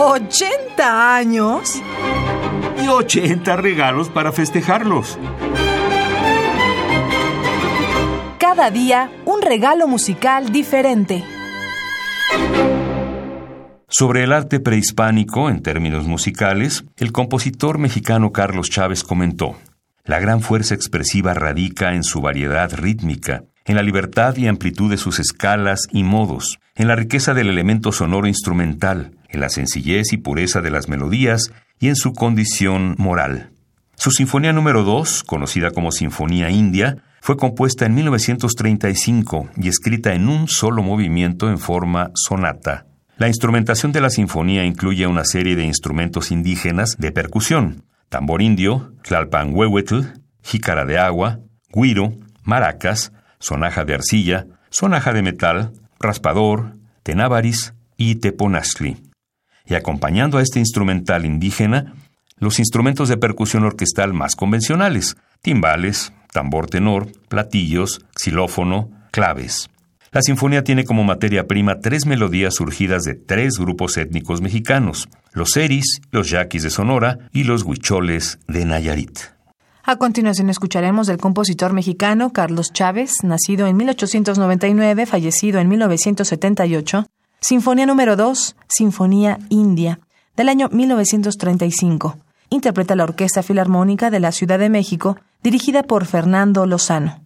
¿80 años? Y 80 regalos para festejarlos. Cada día un regalo musical diferente. Sobre el arte prehispánico en términos musicales, el compositor mexicano Carlos Chávez comentó, La gran fuerza expresiva radica en su variedad rítmica, en la libertad y amplitud de sus escalas y modos, en la riqueza del elemento sonoro instrumental, en la sencillez y pureza de las melodías y en su condición moral. Su Sinfonía número 2, conocida como Sinfonía India, fue compuesta en 1935 y escrita en un solo movimiento en forma sonata. La instrumentación de la sinfonía incluye una serie de instrumentos indígenas de percusión, tambor indio, tlalpanhuehuetl, jícara de agua, guiro, maracas, sonaja de arcilla, sonaja de metal, raspador, tenábaris y teponazli. Y acompañando a este instrumental indígena, los instrumentos de percusión orquestal más convencionales, timbales, tambor tenor, platillos, xilófono, claves. La sinfonía tiene como materia prima tres melodías surgidas de tres grupos étnicos mexicanos, los Eris, los Yaquis de Sonora y los Huicholes de Nayarit. A continuación escucharemos del compositor mexicano Carlos Chávez, nacido en 1899, fallecido en 1978, Sinfonía número 2, Sinfonía India, del año 1935. Interpreta la Orquesta Filarmónica de la Ciudad de México, dirigida por Fernando Lozano.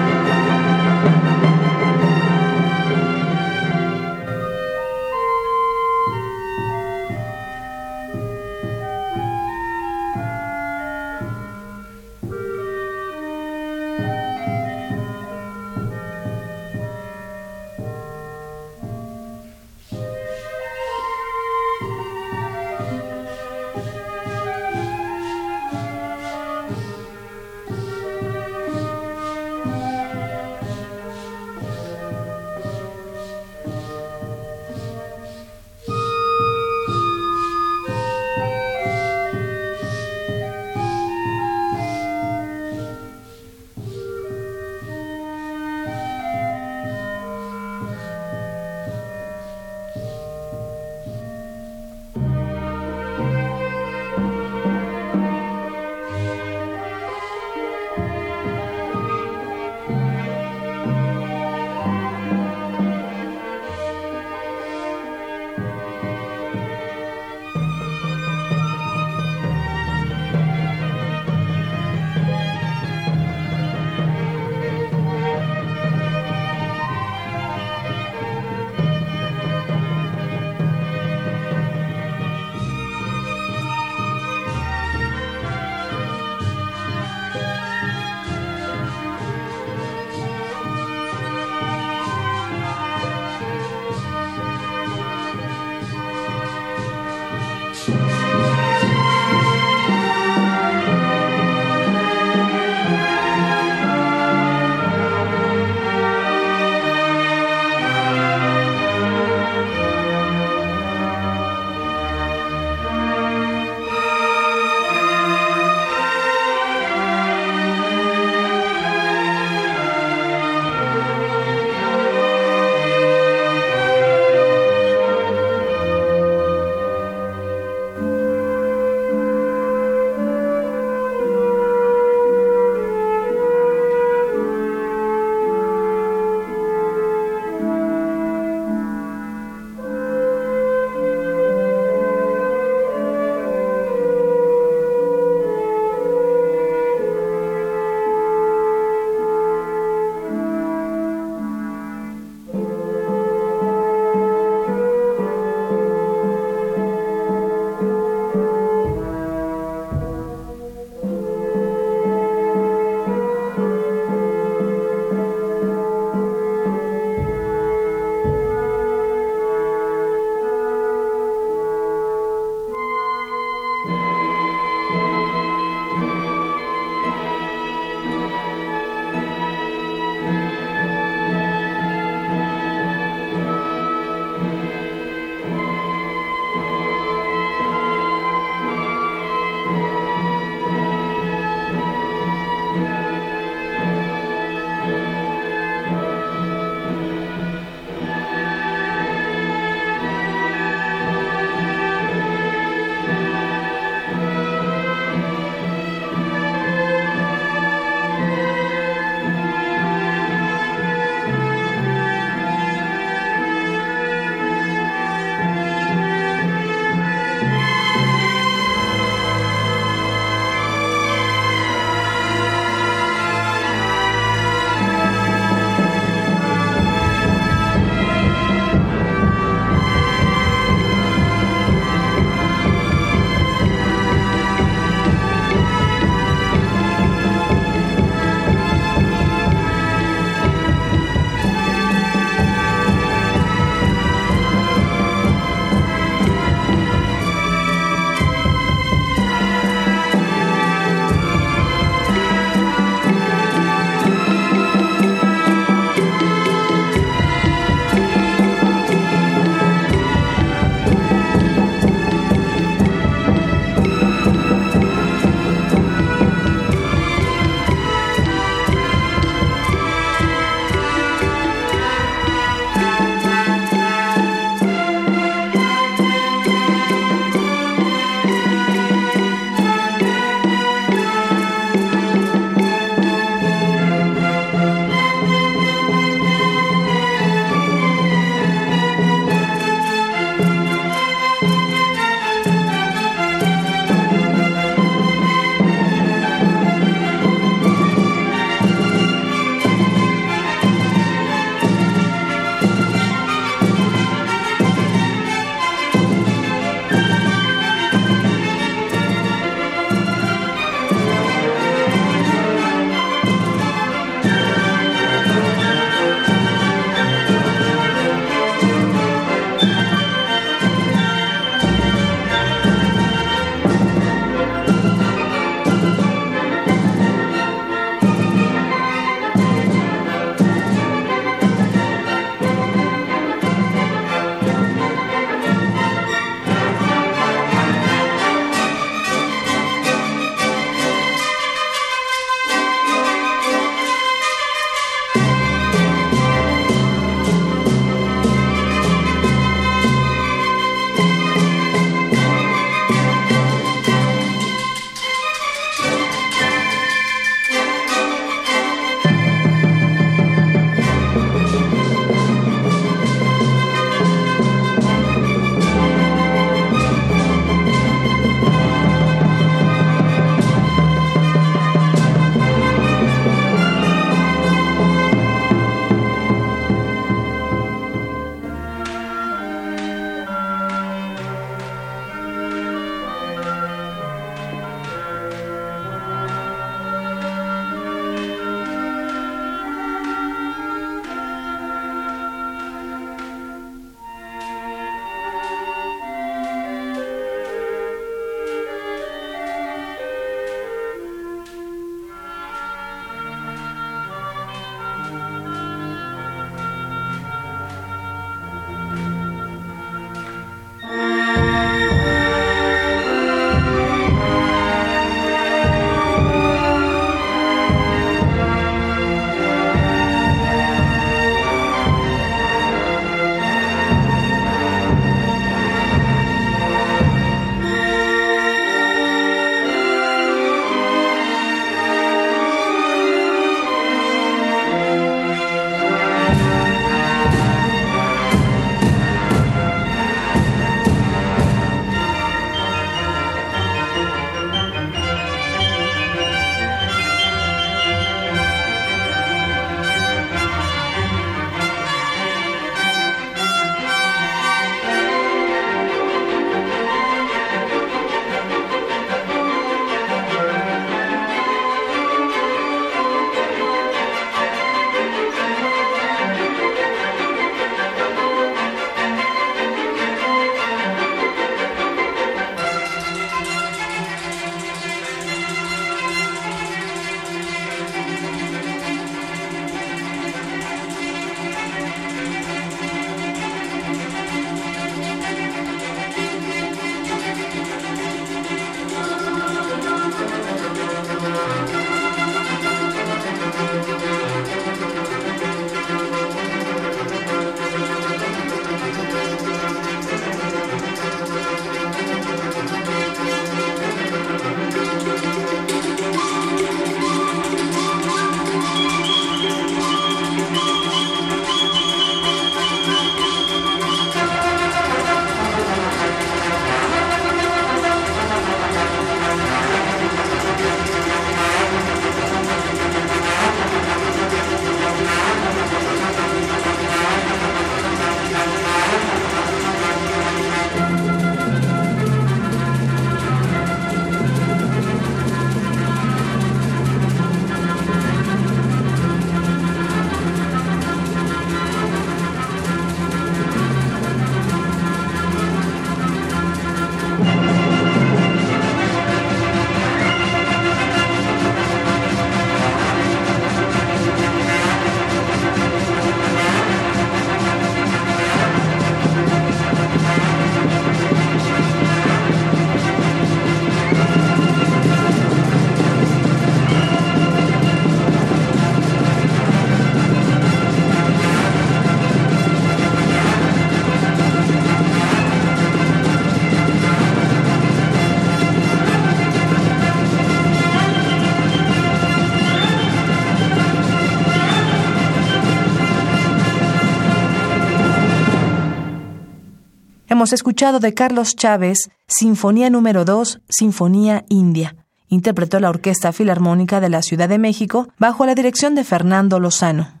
Hemos escuchado de Carlos Chávez Sinfonía número 2, Sinfonía India. Interpretó la Orquesta Filarmónica de la Ciudad de México bajo la dirección de Fernando Lozano.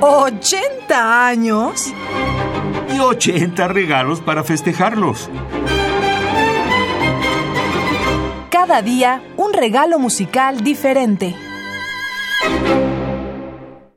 ¿80 años? Y 80 regalos para festejarlos. Cada día un regalo musical diferente.